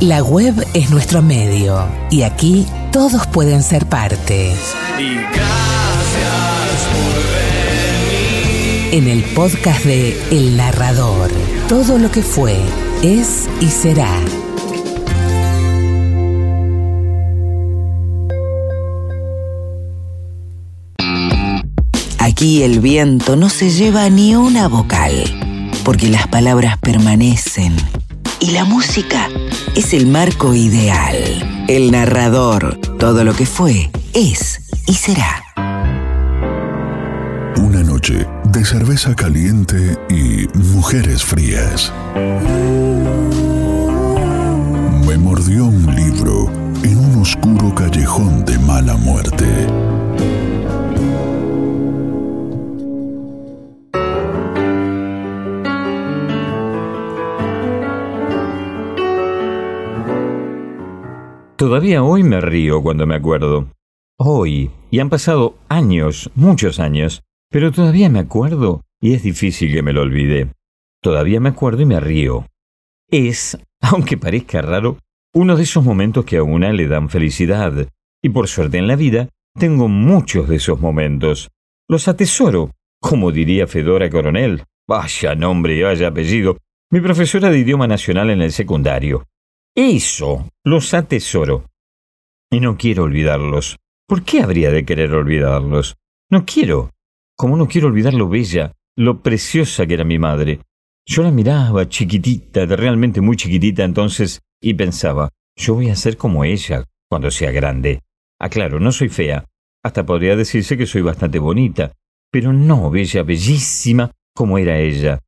La web es nuestro medio y aquí todos pueden ser parte. Y gracias por venir. En el podcast de El Narrador, todo lo que fue, es y será. Aquí el viento no se lleva ni una vocal, porque las palabras permanecen y la música es el marco ideal. El narrador, todo lo que fue, es y será. Una noche de cerveza caliente y mujeres frías. Me mordió un libro en un oscuro callejón de mala muerte. Todavía hoy me río cuando me acuerdo. Hoy, y han pasado años, muchos años, pero todavía me acuerdo y es difícil que me lo olvide. Todavía me acuerdo y me río. Es, aunque parezca raro, uno de esos momentos que a una le dan felicidad. Y por suerte en la vida, tengo muchos de esos momentos. Los atesoro, como diría Fedora Coronel. Vaya nombre y vaya apellido. Mi profesora de idioma nacional en el secundario. Eso los atesoro. Y no quiero olvidarlos. ¿Por qué habría de querer olvidarlos? No quiero. Como no quiero olvidar lo bella, lo preciosa que era mi madre. Yo la miraba chiquitita, realmente muy chiquitita entonces, y pensaba, yo voy a ser como ella cuando sea grande. Aclaro, no soy fea. Hasta podría decirse que soy bastante bonita, pero no bella, bellísima como era ella.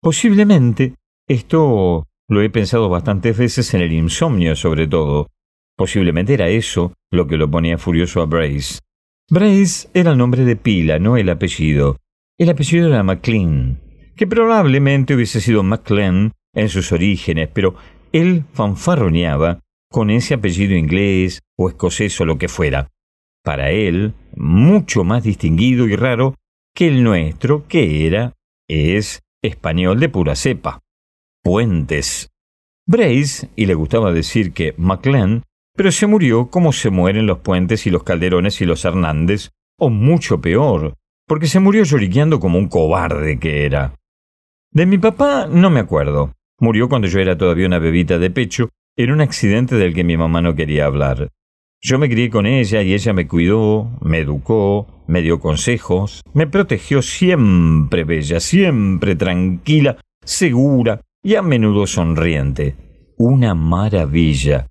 Posiblemente esto lo he pensado bastantes veces en el insomnio, sobre todo. Posiblemente era eso lo que lo ponía furioso a Brace. Brace era el nombre de pila, no el apellido. El apellido era McLean, que probablemente hubiese sido McLean en sus orígenes, pero él fanfarroneaba con ese apellido inglés o escocés o lo que fuera. Para él, mucho más distinguido y raro que el nuestro, que era, es, español de pura cepa puentes. Brace, y le gustaba decir que McLean, pero se murió como se mueren los puentes y los calderones y los Hernández, o mucho peor, porque se murió lloriqueando como un cobarde que era. De mi papá no me acuerdo. Murió cuando yo era todavía una bebita de pecho, en un accidente del que mi mamá no quería hablar. Yo me crié con ella y ella me cuidó, me educó, me dio consejos, me protegió siempre bella, siempre tranquila, segura, y a menudo sonriente. Una maravilla.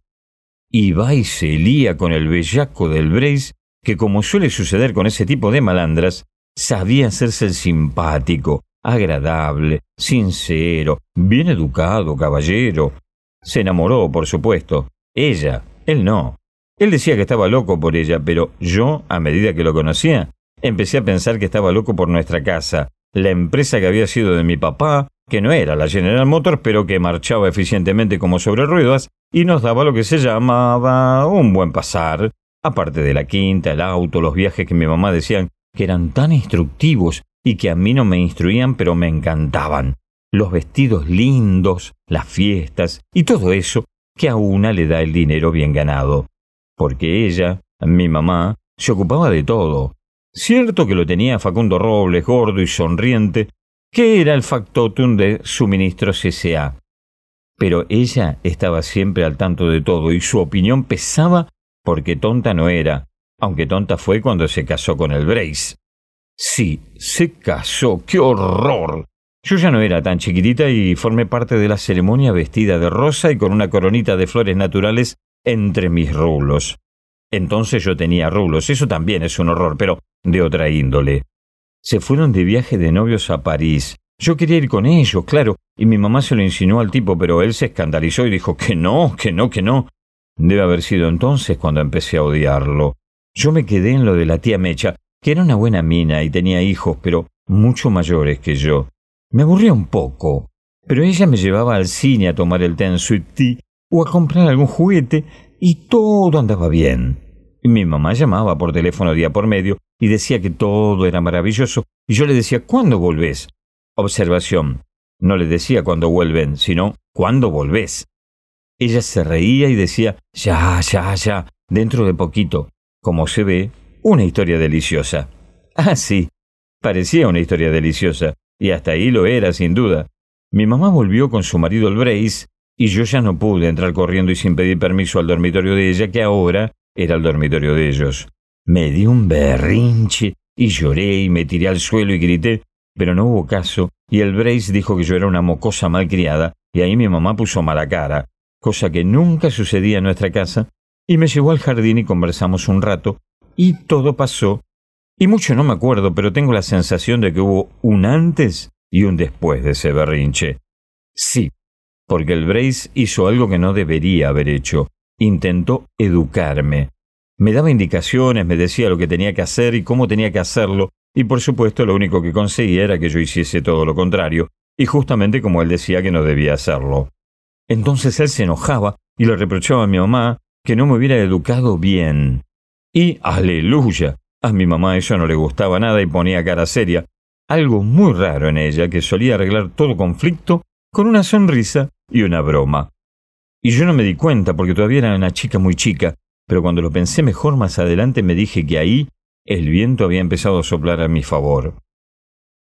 Y va y se lía con el bellaco del Brace, que como suele suceder con ese tipo de malandras, sabía hacerse el simpático, agradable, sincero, bien educado, caballero. Se enamoró, por supuesto. Ella, él no. Él decía que estaba loco por ella, pero yo, a medida que lo conocía, empecé a pensar que estaba loco por nuestra casa, la empresa que había sido de mi papá, que no era la General Motors, pero que marchaba eficientemente como sobre ruedas y nos daba lo que se llamaba un buen pasar, aparte de la quinta, el auto, los viajes que mi mamá decían que eran tan instructivos y que a mí no me instruían, pero me encantaban. Los vestidos lindos, las fiestas y todo eso que a una le da el dinero bien ganado. Porque ella, mi mamá, se ocupaba de todo. Cierto que lo tenía Facundo Robles, gordo y sonriente, que era el factotum de suministros S.A. Pero ella estaba siempre al tanto de todo y su opinión pesaba porque tonta no era, aunque tonta fue cuando se casó con el Brace. Sí, se casó, qué horror. Yo ya no era tan chiquitita y formé parte de la ceremonia vestida de rosa y con una coronita de flores naturales entre mis rulos. Entonces yo tenía rulos, eso también es un horror, pero de otra índole. Se fueron de viaje de novios a París. Yo quería ir con ellos, claro, y mi mamá se lo insinuó al tipo, pero él se escandalizó y dijo que no, que no, que no. Debe haber sido entonces cuando empecé a odiarlo. Yo me quedé en lo de la tía Mecha, que era una buena mina y tenía hijos, pero mucho mayores que yo. Me aburría un poco, pero ella me llevaba al cine a tomar el té en Sweet Tea o a comprar algún juguete y todo andaba bien. Mi mamá llamaba por teléfono día por medio y decía que todo era maravilloso, y yo le decía, ¿cuándo volvés? Observación. No le decía cuándo vuelven, sino ¿cuándo volvés? Ella se reía y decía, ya, ya, ya, dentro de poquito. Como se ve, una historia deliciosa. Ah, sí, parecía una historia deliciosa, y hasta ahí lo era, sin duda. Mi mamá volvió con su marido el Brace, y yo ya no pude entrar corriendo y sin pedir permiso al dormitorio de ella, que ahora era el dormitorio de ellos. Me di un berrinche y lloré y me tiré al suelo y grité, pero no hubo caso, y el Brace dijo que yo era una mocosa malcriada, y ahí mi mamá puso mala cara, cosa que nunca sucedía en nuestra casa, y me llevó al jardín y conversamos un rato, y todo pasó, y mucho no me acuerdo, pero tengo la sensación de que hubo un antes y un después de ese berrinche. Sí, porque el Brace hizo algo que no debería haber hecho, intentó educarme. Me daba indicaciones, me decía lo que tenía que hacer y cómo tenía que hacerlo, y por supuesto lo único que conseguía era que yo hiciese todo lo contrario, y justamente como él decía que no debía hacerlo. Entonces él se enojaba y le reprochaba a mi mamá que no me hubiera educado bien. Y, aleluya, a mi mamá eso no le gustaba nada y ponía cara seria, algo muy raro en ella que solía arreglar todo conflicto con una sonrisa y una broma. Y yo no me di cuenta porque todavía era una chica muy chica, pero cuando lo pensé mejor más adelante me dije que ahí el viento había empezado a soplar a mi favor.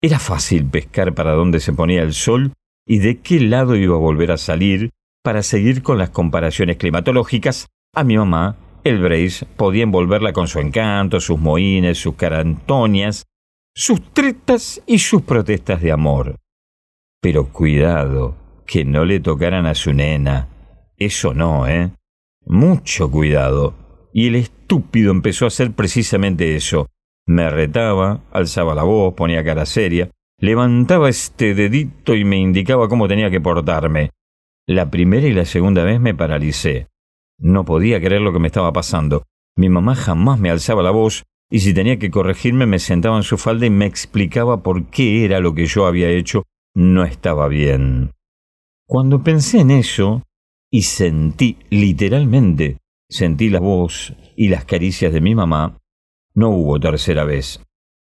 Era fácil pescar para dónde se ponía el sol y de qué lado iba a volver a salir para seguir con las comparaciones climatológicas. A mi mamá, el Brace podía envolverla con su encanto, sus moines, sus carantonias, sus tretas y sus protestas de amor. Pero cuidado, que no le tocaran a su nena. Eso no, ¿eh? Mucho cuidado y el estúpido empezó a hacer precisamente eso. Me retaba, alzaba la voz, ponía cara seria, levantaba este dedito y me indicaba cómo tenía que portarme. La primera y la segunda vez me paralicé. No podía creer lo que me estaba pasando. Mi mamá jamás me alzaba la voz y si tenía que corregirme me sentaba en su falda y me explicaba por qué era lo que yo había hecho no estaba bien. Cuando pensé en eso y sentí literalmente Sentí la voz y las caricias de mi mamá. No hubo tercera vez.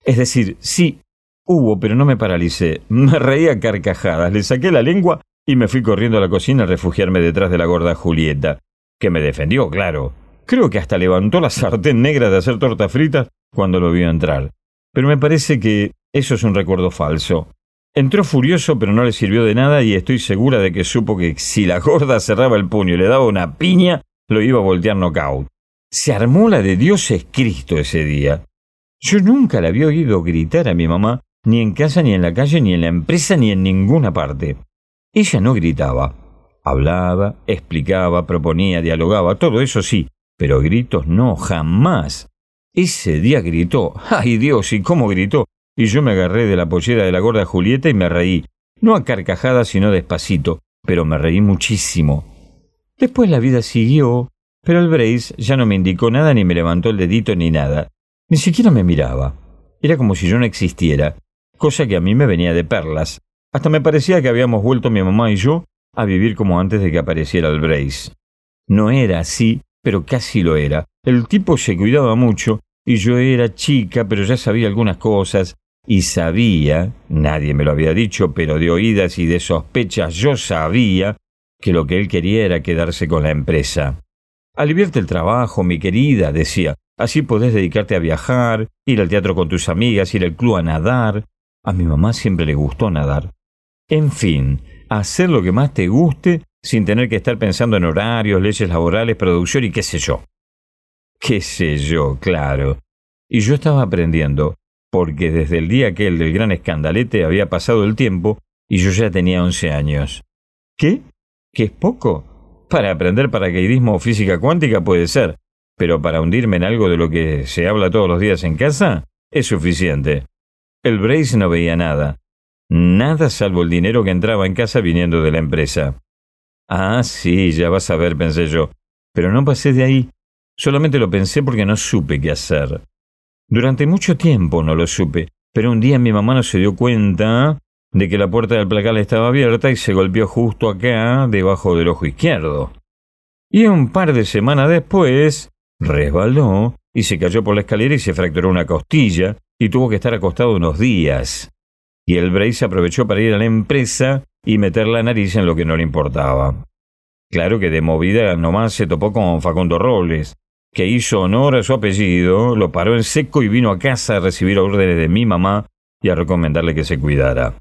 Es decir, sí, hubo, pero no me paralicé. Me reía carcajadas, le saqué la lengua y me fui corriendo a la cocina a refugiarme detrás de la gorda Julieta, que me defendió, claro. Creo que hasta levantó la sartén negra de hacer torta frita cuando lo vio entrar. Pero me parece que eso es un recuerdo falso. Entró furioso, pero no le sirvió de nada y estoy segura de que supo que si la gorda cerraba el puño y le daba una piña, lo iba a voltear knockout. Se armó la de Dios es Cristo ese día. Yo nunca la había oído gritar a mi mamá, ni en casa, ni en la calle, ni en la empresa, ni en ninguna parte. Ella no gritaba. Hablaba, explicaba, proponía, dialogaba, todo eso sí, pero gritos no, jamás. Ese día gritó. ¡Ay Dios! ¿Y cómo gritó? Y yo me agarré de la pollera de la gorda Julieta y me reí. No a carcajadas, sino despacito, pero me reí muchísimo. Después la vida siguió, pero el Brace ya no me indicó nada ni me levantó el dedito ni nada. Ni siquiera me miraba. Era como si yo no existiera, cosa que a mí me venía de perlas. Hasta me parecía que habíamos vuelto mi mamá y yo a vivir como antes de que apareciera el Brace. No era así, pero casi lo era. El tipo se cuidaba mucho y yo era chica, pero ya sabía algunas cosas y sabía, nadie me lo había dicho, pero de oídas y de sospechas yo sabía que lo que él quería era quedarse con la empresa. Alivierte el trabajo, mi querida, decía. Así podés dedicarte a viajar, ir al teatro con tus amigas, ir al club a nadar. A mi mamá siempre le gustó nadar. En fin, hacer lo que más te guste sin tener que estar pensando en horarios, leyes laborales, producción y qué sé yo. Qué sé yo, claro. Y yo estaba aprendiendo, porque desde el día aquel del gran escandalete había pasado el tiempo y yo ya tenía once años. ¿Qué? ¿Que es poco? Para aprender paracaidismo o física cuántica puede ser, pero para hundirme en algo de lo que se habla todos los días en casa, es suficiente. El Brace no veía nada. Nada salvo el dinero que entraba en casa viniendo de la empresa. Ah, sí, ya vas a ver, pensé yo. Pero no pasé de ahí. Solamente lo pensé porque no supe qué hacer. Durante mucho tiempo no lo supe, pero un día mi mamá no se dio cuenta de que la puerta del placal estaba abierta y se golpeó justo acá, debajo del ojo izquierdo. Y un par de semanas después, resbaló y se cayó por la escalera y se fracturó una costilla y tuvo que estar acostado unos días. Y el Brace aprovechó para ir a la empresa y meter la nariz en lo que no le importaba. Claro que de movida nomás se topó con Facundo Robles, que hizo honor a su apellido, lo paró en seco y vino a casa a recibir órdenes de mi mamá y a recomendarle que se cuidara.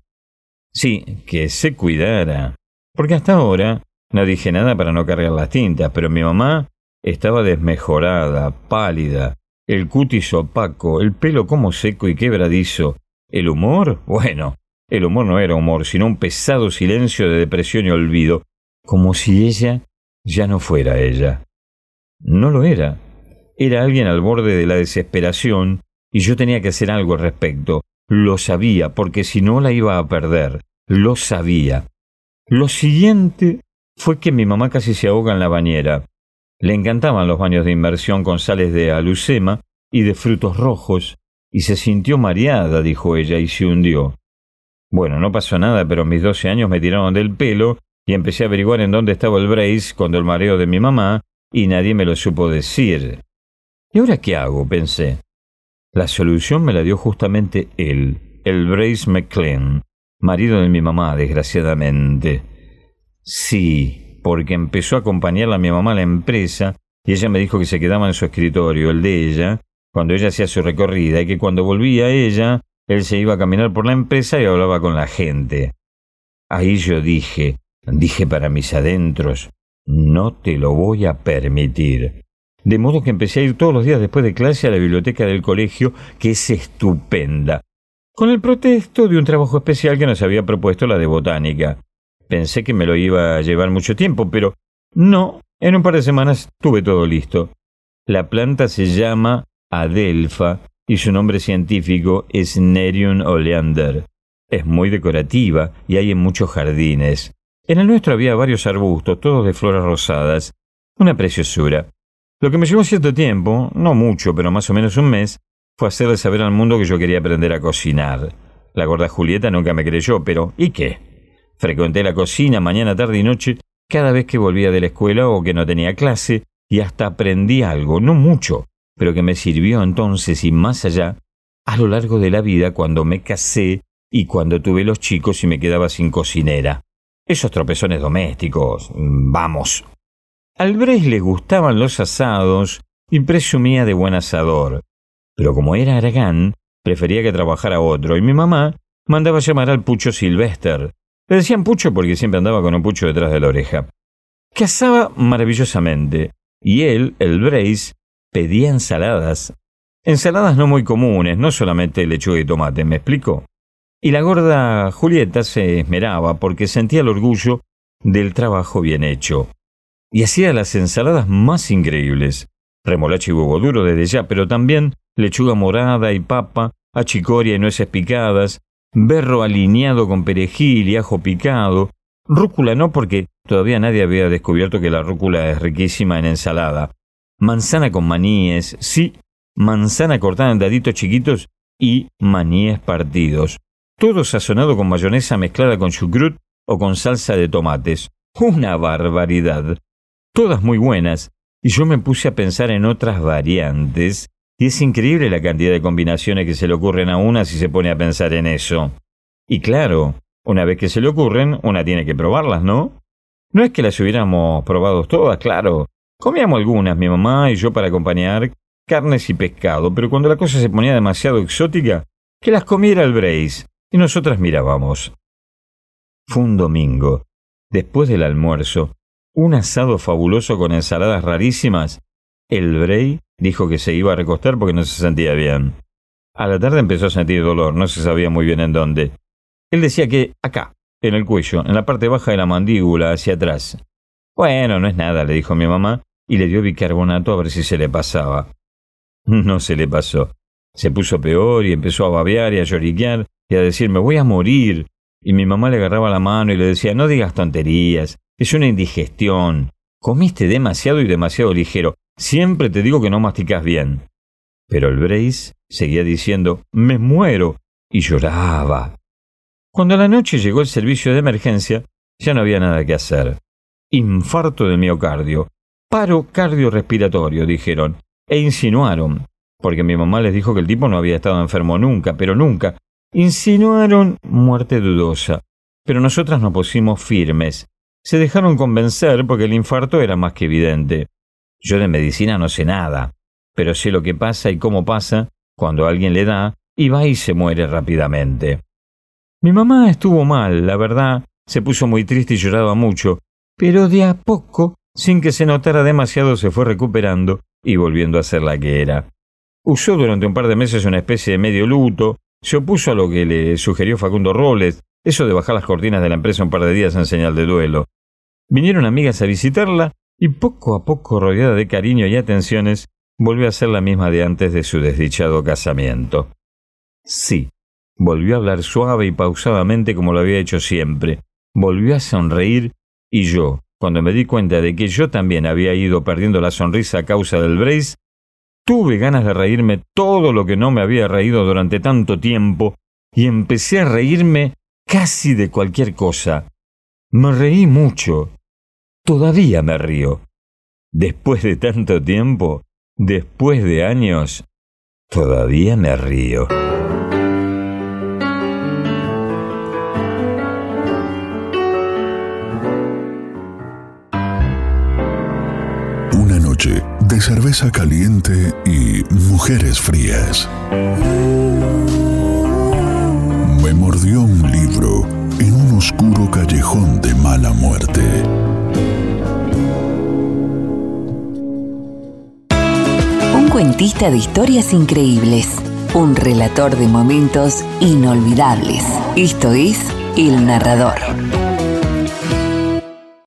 Sí, que se cuidara. Porque hasta ahora no dije nada para no cargar las tintas, pero mi mamá estaba desmejorada, pálida, el cutis opaco, el pelo como seco y quebradizo. ¿El humor? Bueno, el humor no era humor, sino un pesado silencio de depresión y olvido, como si ella ya no fuera ella. No lo era. Era alguien al borde de la desesperación y yo tenía que hacer algo al respecto. Lo sabía, porque si no la iba a perder. Lo sabía. Lo siguiente fue que mi mamá casi se ahoga en la bañera. Le encantaban los baños de inmersión con sales de alucema y de frutos rojos, y se sintió mareada, dijo ella, y se hundió. Bueno, no pasó nada, pero mis doce años me tiraron del pelo y empecé a averiguar en dónde estaba el brace cuando el mareo de mi mamá, y nadie me lo supo decir. ¿Y ahora qué hago? pensé. La solución me la dio justamente él, el Brace McLean, marido de mi mamá, desgraciadamente. Sí, porque empezó a acompañarla a mi mamá a la empresa y ella me dijo que se quedaba en su escritorio, el de ella, cuando ella hacía su recorrida y que cuando volvía ella, él se iba a caminar por la empresa y hablaba con la gente. Ahí yo dije, dije para mis adentros, no te lo voy a permitir. De modo que empecé a ir todos los días después de clase a la biblioteca del colegio, que es estupenda, con el protesto de un trabajo especial que nos había propuesto la de botánica. Pensé que me lo iba a llevar mucho tiempo, pero no, en un par de semanas tuve todo listo. La planta se llama Adelfa y su nombre científico es Nerium oleander. Es muy decorativa y hay en muchos jardines. En el nuestro había varios arbustos, todos de flores rosadas. Una preciosura. Lo que me llevó cierto tiempo, no mucho, pero más o menos un mes, fue hacerle saber al mundo que yo quería aprender a cocinar. La gorda Julieta nunca me creyó, pero ¿y qué? Frecuenté la cocina mañana, tarde y noche cada vez que volvía de la escuela o que no tenía clase, y hasta aprendí algo, no mucho, pero que me sirvió entonces y más allá, a lo largo de la vida cuando me casé y cuando tuve los chicos y me quedaba sin cocinera. Esos tropezones domésticos, vamos. Al le gustaban los asados y presumía de buen asador, pero como era Aragán, prefería que trabajara otro, y mi mamá mandaba llamar al Pucho Sylvester, le decían Pucho porque siempre andaba con un pucho detrás de la oreja. Cazaba maravillosamente, y él, el Brace, pedía ensaladas. Ensaladas no muy comunes, no solamente lechuga y tomate, ¿me explico? Y la gorda Julieta se esmeraba porque sentía el orgullo del trabajo bien hecho. Y hacía las ensaladas más increíbles. Remolacha y huevo duro desde ya, pero también lechuga morada y papa, achicoria y nueces picadas, berro alineado con perejil y ajo picado, rúcula no porque todavía nadie había descubierto que la rúcula es riquísima en ensalada, manzana con maníes, sí, manzana cortada en daditos chiquitos y maníes partidos, todo sazonado con mayonesa mezclada con chucrut o con salsa de tomates. Una barbaridad. Todas muy buenas, y yo me puse a pensar en otras variantes y es increíble la cantidad de combinaciones que se le ocurren a una si se pone a pensar en eso. Y claro, una vez que se le ocurren, una tiene que probarlas, ¿no? No es que las hubiéramos probado todas, claro. Comíamos algunas, mi mamá y yo, para acompañar carnes y pescado, pero cuando la cosa se ponía demasiado exótica, que las comiera el Brace, y nosotras mirábamos. Fue un domingo, después del almuerzo, un asado fabuloso con ensaladas rarísimas. El Bray Dijo que se iba a recostar porque no se sentía bien. A la tarde empezó a sentir dolor, no se sabía muy bien en dónde. Él decía que acá, en el cuello, en la parte baja de la mandíbula, hacia atrás. Bueno, no es nada, le dijo mi mamá, y le dio bicarbonato a ver si se le pasaba. No se le pasó. Se puso peor y empezó a babear y a lloriquear y a decir me voy a morir. Y mi mamá le agarraba la mano y le decía no digas tonterías, es una indigestión. Comiste demasiado y demasiado ligero. Siempre te digo que no masticas bien. Pero el Brace seguía diciendo, me muero, y lloraba. Cuando a la noche llegó el servicio de emergencia, ya no había nada que hacer. Infarto de miocardio, paro cardiorrespiratorio, dijeron, e insinuaron, porque mi mamá les dijo que el tipo no había estado enfermo nunca, pero nunca, insinuaron muerte dudosa. Pero nosotras nos pusimos firmes. Se dejaron convencer porque el infarto era más que evidente. Yo de medicina no sé nada, pero sé lo que pasa y cómo pasa cuando alguien le da y va y se muere rápidamente. Mi mamá estuvo mal, la verdad, se puso muy triste y lloraba mucho, pero de a poco, sin que se notara demasiado, se fue recuperando y volviendo a ser la que era. Usó durante un par de meses una especie de medio luto, se opuso a lo que le sugirió Facundo Robles, eso de bajar las cortinas de la empresa un par de días en señal de duelo. Vinieron amigas a visitarla y poco a poco, rodeada de cariño y atenciones, volvió a ser la misma de antes de su desdichado casamiento. Sí, volvió a hablar suave y pausadamente como lo había hecho siempre, volvió a sonreír y yo, cuando me di cuenta de que yo también había ido perdiendo la sonrisa a causa del brace, tuve ganas de reírme todo lo que no me había reído durante tanto tiempo y empecé a reírme casi de cualquier cosa. Me reí mucho. Todavía me río. Después de tanto tiempo, después de años, todavía me río. Una noche de cerveza caliente y mujeres frías. Me mordió un libro en un oscuro callejón de mala muerte. Un cuentista de historias increíbles. Un relator de momentos inolvidables. Esto es El Narrador.